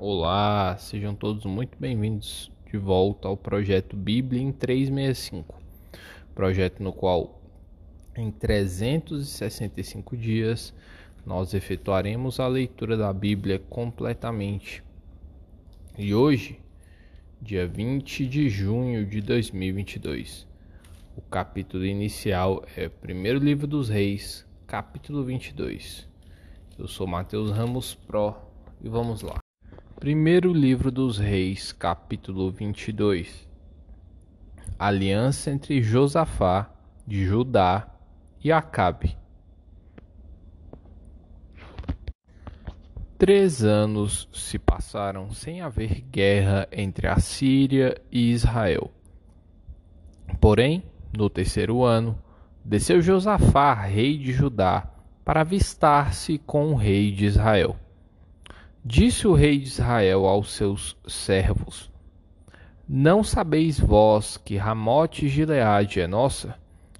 Olá, sejam todos muito bem-vindos de volta ao projeto Bíblia em 365. Projeto no qual em 365 dias nós efetuaremos a leitura da Bíblia completamente. E hoje, dia 20 de junho de 2022, o capítulo inicial é primeiro livro dos Reis, capítulo 22. Eu sou Mateus Ramos Pro e vamos lá. Primeiro livro dos Reis, capítulo 22. Aliança entre Josafá de Judá e Acabe. Três anos se passaram sem haver guerra entre a Síria e Israel. Porém, no terceiro ano, desceu Josafá, rei de Judá, para avistar-se com o rei de Israel. Disse o rei de Israel aos seus servos: Não sabeis vós que Ramote Gileade é nossa,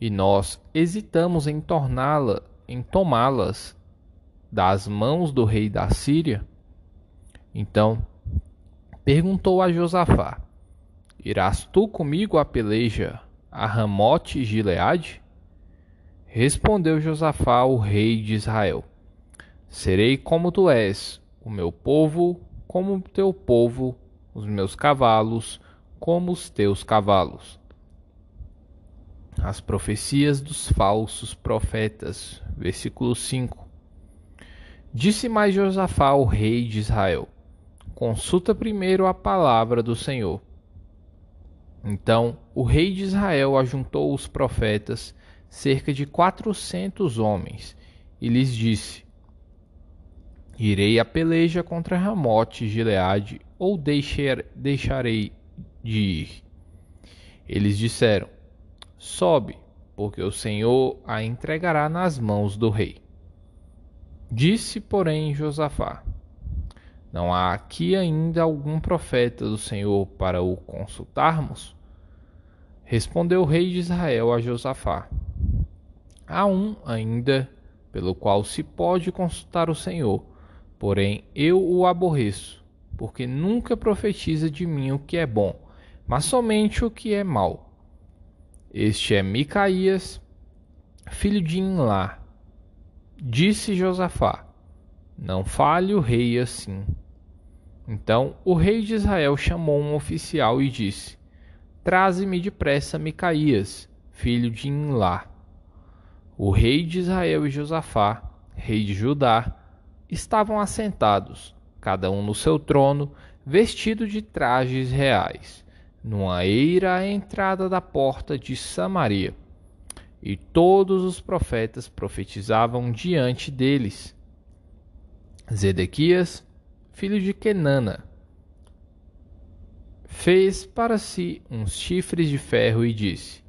e nós hesitamos em torná-la, em tomá-las das mãos do rei da Síria? Então perguntou a Josafá: Irás tu comigo à peleja a Ramote Gileade? Respondeu Josafá ao rei de Israel: Serei como tu és, o meu povo como o teu povo, os meus cavalos como os teus cavalos. As profecias dos falsos profetas, versículo 5. Disse mais Josafá ao rei de Israel: Consulta primeiro a palavra do Senhor. Então o rei de Israel ajuntou os profetas, cerca de quatrocentos homens, e lhes disse: Irei a peleja contra Ramote Gileade, ou deixar, deixarei de ir? Eles disseram: Sobe, porque o Senhor a entregará nas mãos do rei. Disse, porém, Josafá: Não há aqui ainda algum profeta do Senhor para o consultarmos? Respondeu o rei de Israel a Josafá: Há um ainda pelo qual se pode consultar o Senhor Porém, eu o aborreço, porque nunca profetiza de mim o que é bom, mas somente o que é mal. Este é Micaías, filho de Inlá. Disse Josafá: Não fale o rei assim. Então o rei de Israel chamou um oficial e disse: Traze-me depressa Micaías, filho de Inlá. O rei de Israel e Josafá, rei de Judá, estavam assentados, cada um no seu trono, vestido de trajes reais, numa eira à entrada da porta de Samaria. E todos os profetas profetizavam diante deles. Zedequias, filho de Kenana, fez para si uns chifres de ferro e disse: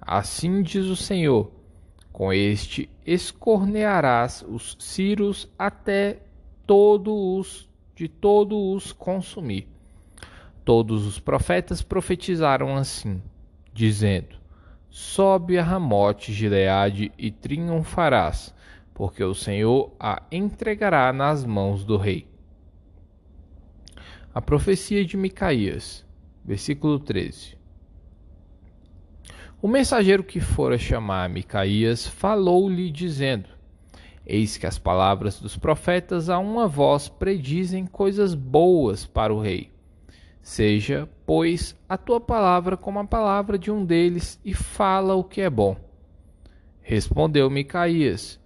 Assim diz o Senhor: com este escornearás os ciros até todos os de todos os consumir. Todos os profetas profetizaram assim, dizendo: Sobe a Ramote Gileade e triunfarás, porque o Senhor a entregará nas mãos do rei. A profecia de Micaías, versículo 13. O mensageiro que fora chamar Micaías falou-lhe, dizendo: Eis que as palavras dos profetas a uma voz predizem coisas boas para o rei. Seja, pois, a tua palavra como a palavra de um deles, e fala o que é bom. Respondeu Micaías: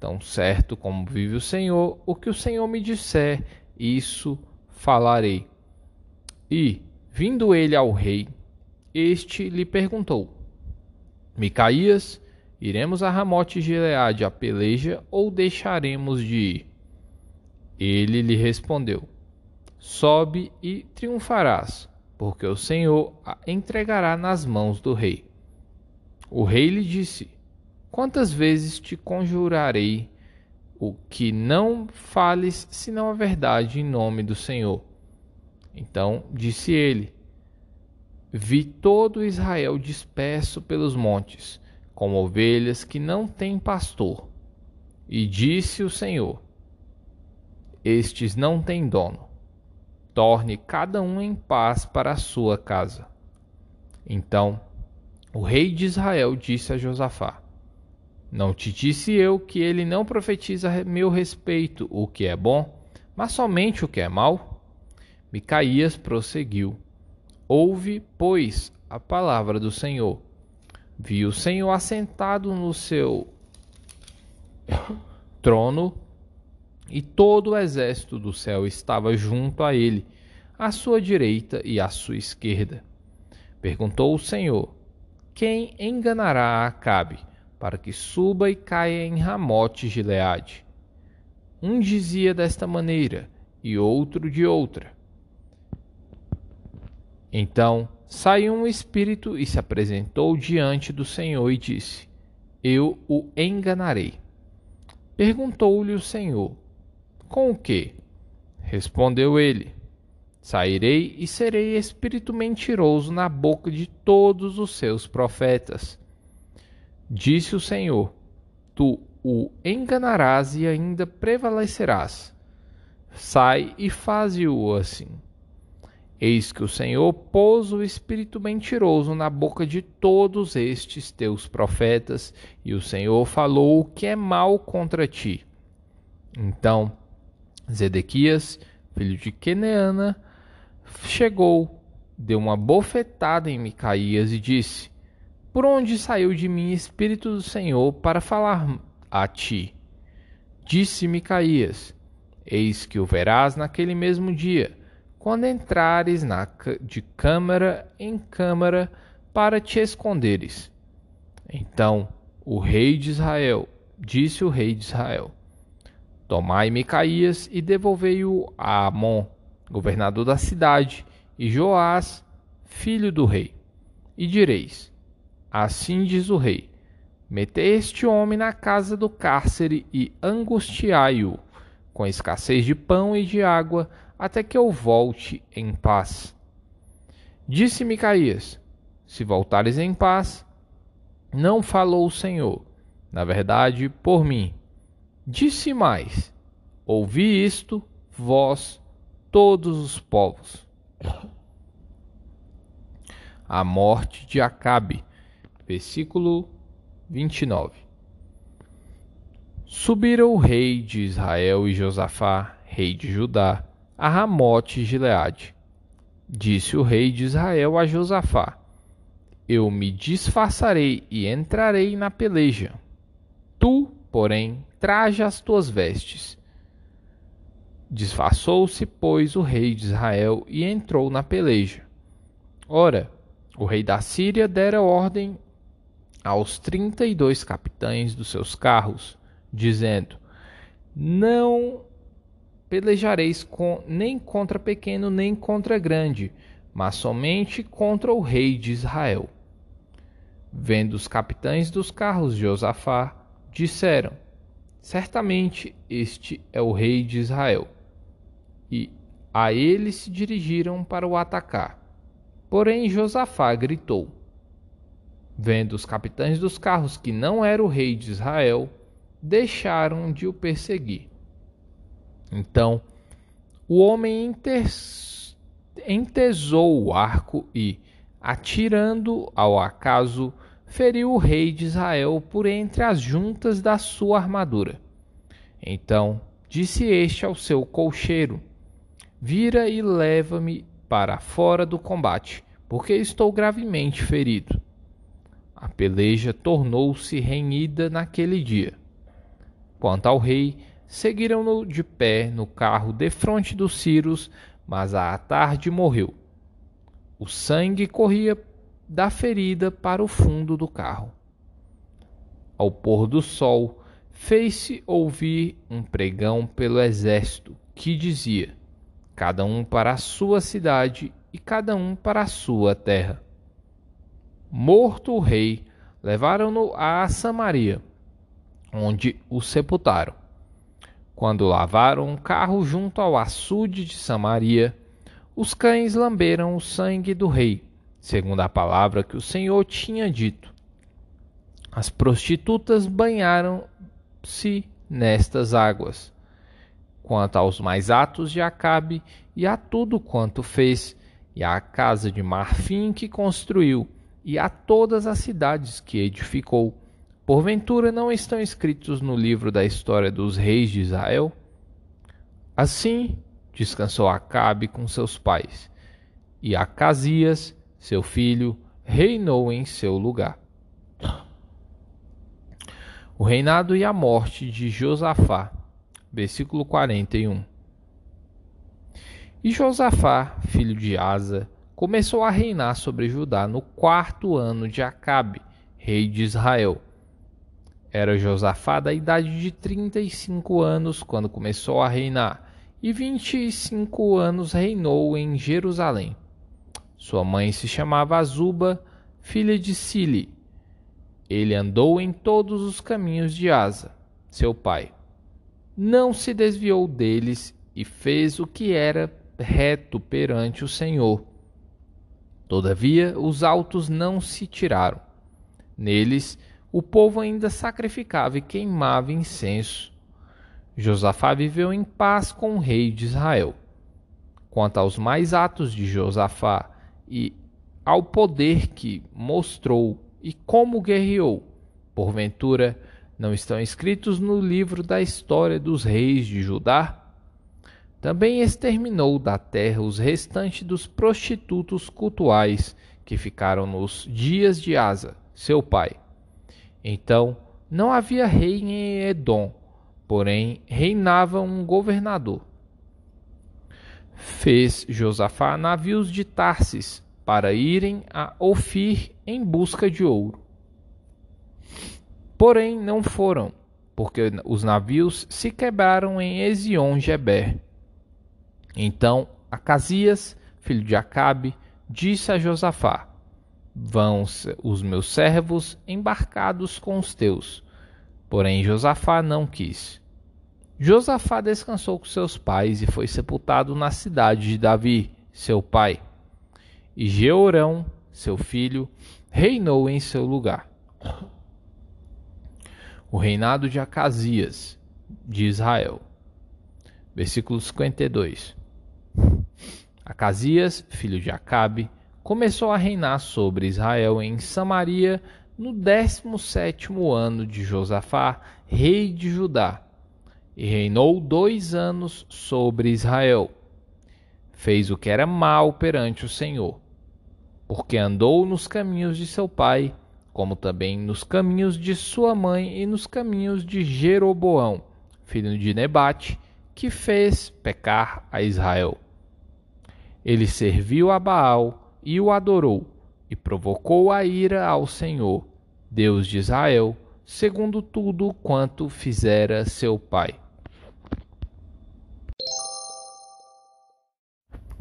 Tão certo como vive o Senhor, o que o Senhor me disser, isso falarei. E, vindo ele ao rei, este lhe perguntou: Micaías, iremos a Ramote Gileade a peleja ou deixaremos de ir? Ele lhe respondeu: Sobe e triunfarás, porque o Senhor a entregará nas mãos do rei. O rei lhe disse: Quantas vezes te conjurarei o que não fales senão a verdade em nome do Senhor? Então disse ele: Vi todo Israel disperso pelos montes, como ovelhas que não têm pastor. E disse o Senhor: Estes não têm dono. torne cada um em paz para a sua casa. Então o rei de Israel disse a Josafá: Não te disse eu que ele não profetiza a meu respeito o que é bom, mas somente o que é mal? Micaías prosseguiu: Ouve, pois, a palavra do Senhor. Vi o Senhor assentado no seu trono e todo o exército do céu estava junto a ele, à sua direita e à sua esquerda. Perguntou o Senhor: Quem enganará Acabe, para que suba e caia em Ramote Gileade? Um dizia desta maneira, e outro de outra. Então saiu um espírito e se apresentou diante do Senhor e disse: Eu o enganarei. Perguntou-lhe o Senhor: com o que? Respondeu ele: Sairei e serei espírito mentiroso na boca de todos os seus profetas. Disse o Senhor: Tu o enganarás e ainda prevalecerás. Sai e faze-o assim. Eis que o Senhor pôs o espírito mentiroso na boca de todos estes teus profetas, e o Senhor falou o que é mal contra ti. Então Zedequias, filho de Queneana, chegou, deu uma bofetada em Micaías e disse: Por onde saiu de mim espírito do Senhor para falar a ti? Disse Micaías: Eis que o verás naquele mesmo dia, quando entrares na, de câmara em câmara para te esconderes. Então o rei de Israel, disse o rei de Israel: Tomai Micaías e devolvei-o a Amon, governador da cidade, e Joás, filho do rei. E direis: Assim diz o rei: Metei este homem na casa do cárcere e angustiai-o, com escassez de pão e de água, até que eu volte em paz. Disse Micaías: Se voltares em paz, não falou o Senhor, na verdade, por mim Disse mais: Ouvi isto, vós, todos os povos. A morte de Acabe, versículo 29. Subiram o rei de Israel e Josafá, rei de Judá, a Ramote Gileade. Disse o rei de Israel a Josafá: Eu me disfarçarei e entrarei na peleja. Tu, porém, traje as tuas vestes. Disfarçou-se, pois, o rei de Israel e entrou na peleja. Ora, o rei da Síria dera ordem aos trinta e dois capitães dos seus carros, dizendo: Não pelejareis com, nem contra pequeno nem contra grande, mas somente contra o rei de Israel. Vendo os capitães dos carros de Josafá, disseram: Certamente este é o rei de Israel. E a ele se dirigiram para o atacar. Porém Josafá gritou. Vendo os capitães dos carros que não era o rei de Israel, deixaram de o perseguir. Então o homem entesou o arco e, atirando ao acaso, feriu o rei de Israel por entre as juntas da sua armadura. Então disse este ao seu colcheiro: Vira e leva-me para fora do combate, porque estou gravemente ferido. A peleja tornou-se renhida naquele dia. Quanto ao rei, seguiram-no de pé no carro defronte dos Círios, mas à tarde morreu. O sangue corria da ferida para o fundo do carro. Ao pôr do sol, fez-se ouvir um pregão pelo exército que dizia: cada um para a sua cidade e cada um para a sua terra. Morto o rei, levaram-no a Samaria, onde o sepultaram. Quando lavaram um carro junto ao açude de Samaria, os cães lamberam o sangue do rei segundo a palavra que o Senhor tinha dito. As prostitutas banharam-se nestas águas. quanto aos mais atos de Acabe e a tudo quanto fez, e à casa de marfim que construiu, e a todas as cidades que edificou. Porventura não estão escritos no livro da história dos reis de Israel? Assim descansou Acabe com seus pais, e Acasias, seu filho, reinou em seu lugar. O reinado e a morte de Josafá versículo 41. E Josafá, filho de Asa, começou a reinar sobre Judá no quarto ano de Acabe, rei de Israel. Era Josafá da idade de 35 anos quando começou a reinar, e 25 anos reinou em Jerusalém. Sua mãe se chamava Azuba, filha de Sili. Ele andou em todos os caminhos de Asa, seu pai não se desviou deles e fez o que era reto perante o Senhor. Todavia, os altos não se tiraram. Neles, o povo ainda sacrificava e queimava incenso. Josafá viveu em paz com o rei de Israel. Quanto aos mais atos de Josafá e ao poder que mostrou e como guerreou, porventura, não estão escritos no livro da história dos reis de Judá? Também exterminou da terra os restantes dos prostitutos cultuais que ficaram nos dias de Asa, seu pai. Então não havia rei em Edom, porém reinava um governador. Fez Josafá navios de Tarsis para irem a Ofir em busca de ouro. Porém, não foram, porque os navios se quebraram em Ezion-Geber. Então Acasias, filho de Acabe, disse a Josafá: Vão os meus servos embarcados com os teus. Porém Josafá não quis. Josafá descansou com seus pais e foi sepultado na cidade de Davi, seu pai. E Jeorão, seu filho, reinou em seu lugar o reinado de Acasias de Israel. Versículo 52. Acasias, filho de Acabe, começou a reinar sobre Israel em Samaria no 17 ano de Josafá, rei de Judá, e reinou dois anos sobre Israel. Fez o que era mal perante o Senhor, porque andou nos caminhos de seu pai, como também nos caminhos de sua mãe e nos caminhos de Jeroboão, filho de Nebate, que fez pecar a Israel. Ele serviu a Baal e o adorou, e provocou a ira ao Senhor, Deus de Israel, segundo tudo quanto fizera seu pai.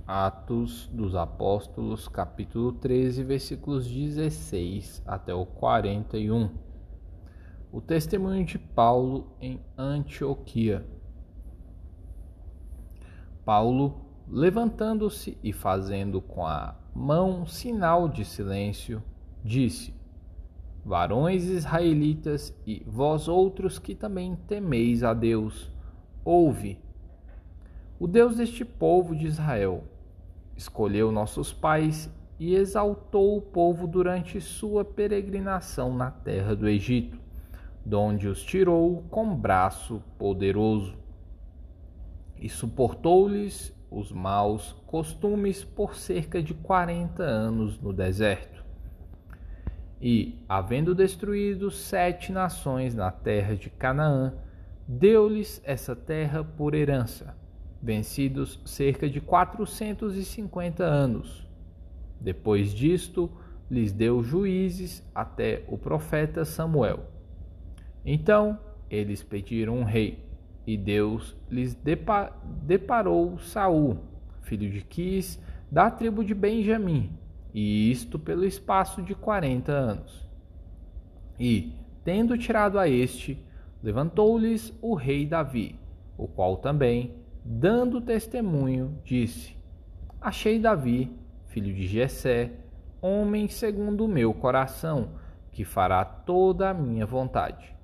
Atos dos Apóstolos, capítulo 13, versículos 16 até o 41. O testemunho de Paulo em Antioquia. Paulo, levantando-se e fazendo com a mão sinal de silêncio, disse: Varões israelitas e vós outros que também temeis a Deus, ouve. O Deus deste povo de Israel escolheu nossos pais e exaltou o povo durante sua peregrinação na terra do Egito, donde os tirou com braço poderoso. E suportou-lhes os maus costumes por cerca de quarenta anos no deserto. E, havendo destruído sete nações na terra de Canaã, deu-lhes essa terra por herança vencidos cerca de 450 anos. Depois disto, lhes deu juízes até o profeta Samuel. Então eles pediram um rei, e Deus lhes deparou Saul, filho de Quis, da tribo de Benjamim, e isto pelo espaço de quarenta anos. E, tendo tirado a este, levantou-lhes o rei Davi, o qual também dando testemunho, disse: Achei Davi, filho de Jessé, homem segundo o meu coração, que fará toda a minha vontade.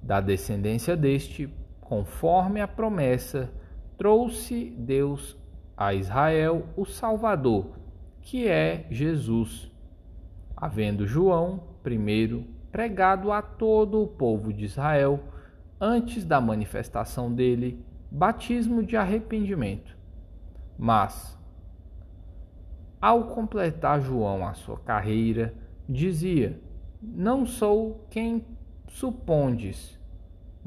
Da descendência deste, conforme a promessa, trouxe Deus a Israel o Salvador, que é Jesus. Havendo João, primeiro, pregado a todo o povo de Israel, antes da manifestação dele, batismo de arrependimento. Mas, ao completar João a sua carreira, dizia: Não sou quem supondes,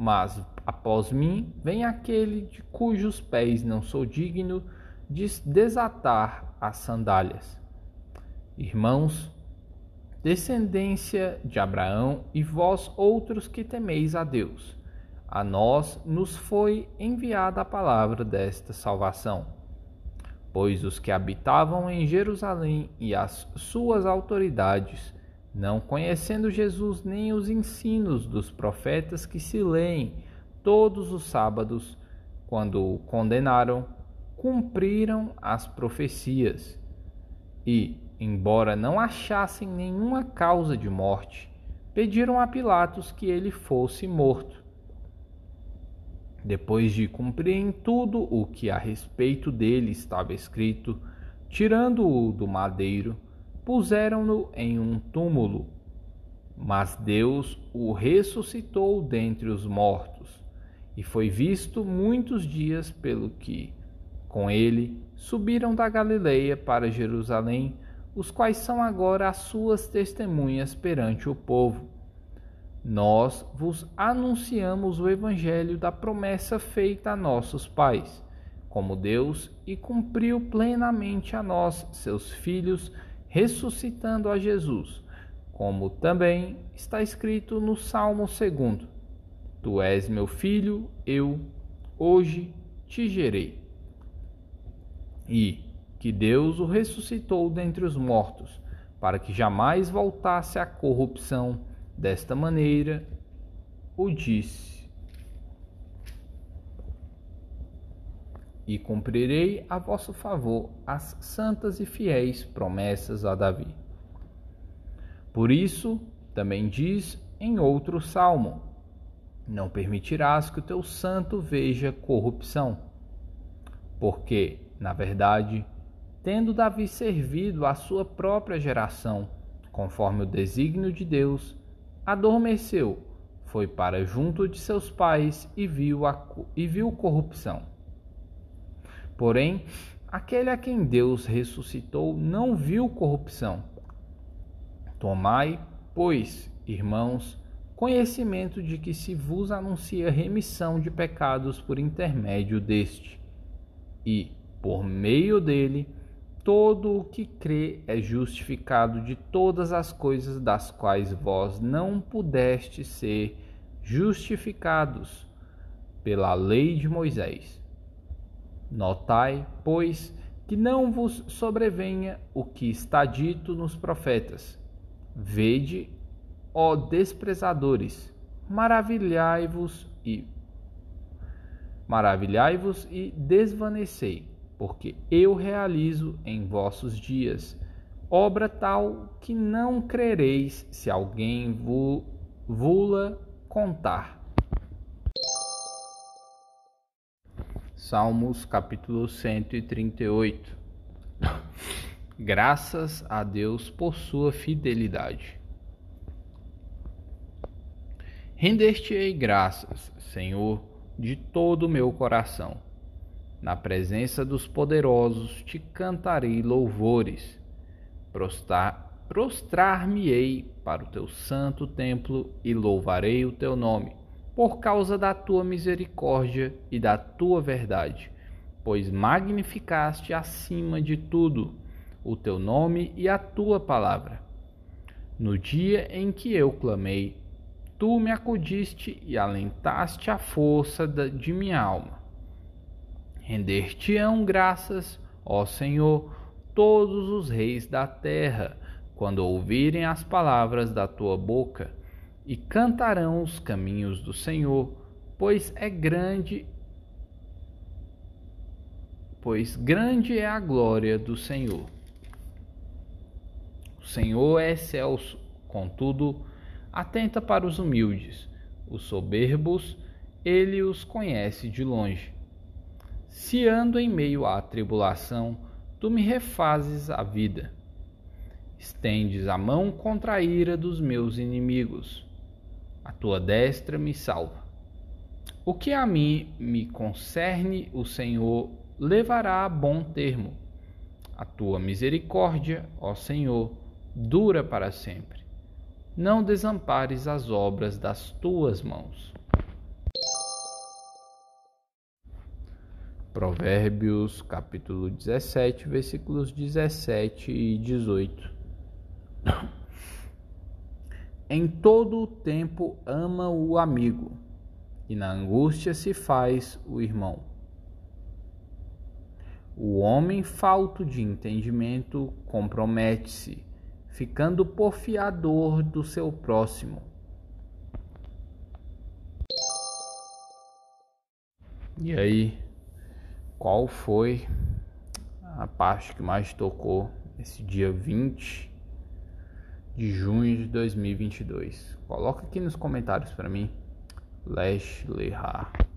mas após mim vem aquele de cujos pés não sou digno de desatar as sandálias. Irmãos, descendência de Abraão e vós outros que temeis a Deus, a nós nos foi enviada a palavra desta salvação. Pois os que habitavam em Jerusalém e as suas autoridades não conhecendo Jesus nem os ensinos dos profetas que se leem todos os sábados, quando o condenaram, cumpriram as profecias e, embora não achassem nenhuma causa de morte, pediram a Pilatos que ele fosse morto. Depois de cumprirem tudo o que a respeito dele estava escrito, tirando-o do madeiro, puseram-no em um túmulo. Mas Deus o ressuscitou dentre os mortos, e foi visto muitos dias pelo que, com ele, subiram da Galileia para Jerusalém, os quais são agora as suas testemunhas perante o povo. Nós vos anunciamos o evangelho da promessa feita a nossos pais, como Deus e cumpriu plenamente a nós, seus filhos, ressuscitando a Jesus, como também está escrito no Salmo 2: Tu és meu filho, eu hoje te gerei. E que Deus o ressuscitou dentre os mortos, para que jamais voltasse à corrupção. Desta maneira, o disse e cumprirei a vosso favor as santas e fiéis promessas a Davi. Por isso, também diz em outro salmo: Não permitirás que o teu santo veja corrupção. Porque, na verdade, tendo Davi servido a sua própria geração, conforme o desígnio de Deus, adormeceu, foi para junto de seus pais e viu, a, e viu corrupção. Porém, aquele a quem Deus ressuscitou não viu corrupção. Tomai, pois, irmãos, conhecimento de que se vos anuncia remissão de pecados por intermédio deste, e, por meio dele, todo o que crê é justificado de todas as coisas das quais vós não pudeste ser justificados pela lei de Moisés Notai, pois, que não vos sobrevenha o que está dito nos profetas. Vede, ó desprezadores, maravilhai-vos e maravilhai-vos e desvanecei, porque eu realizo em vossos dias obra tal que não crereis se alguém vula contar. Salmos capítulo 138 Graças a Deus por sua fidelidade. Render-te-ei graças, Senhor, de todo o meu coração. Na presença dos poderosos te cantarei louvores. Prostrar-me-ei para o teu santo templo e louvarei o teu nome por causa da tua misericórdia e da tua verdade, pois magnificaste acima de tudo o teu nome e a tua palavra. No dia em que eu clamei, tu me acudiste e alentaste a força de minha alma. Render-te-ão graças, ó Senhor, todos os reis da terra, quando ouvirem as palavras da tua boca e cantarão os caminhos do Senhor, pois é grande pois grande é a glória do Senhor. O Senhor é excelso, contudo, atenta para os humildes. Os soberbos ele os conhece de longe. Se ando em meio à tribulação, tu me refazes a vida. Estendes a mão contra a ira dos meus inimigos. A tua destra me salva. O que a mim me concerne, o Senhor levará a bom termo. A tua misericórdia, ó Senhor, dura para sempre. Não desampares as obras das tuas mãos. Provérbios capítulo 17, versículos 17 e 18. Em todo o tempo ama o amigo, e na angústia se faz o irmão. O homem falto de entendimento compromete-se, ficando porfiador do seu próximo. E aí, qual foi a parte que mais tocou esse dia 20 de junho de 2022? Coloca aqui nos comentários para mim. Lash Lehar.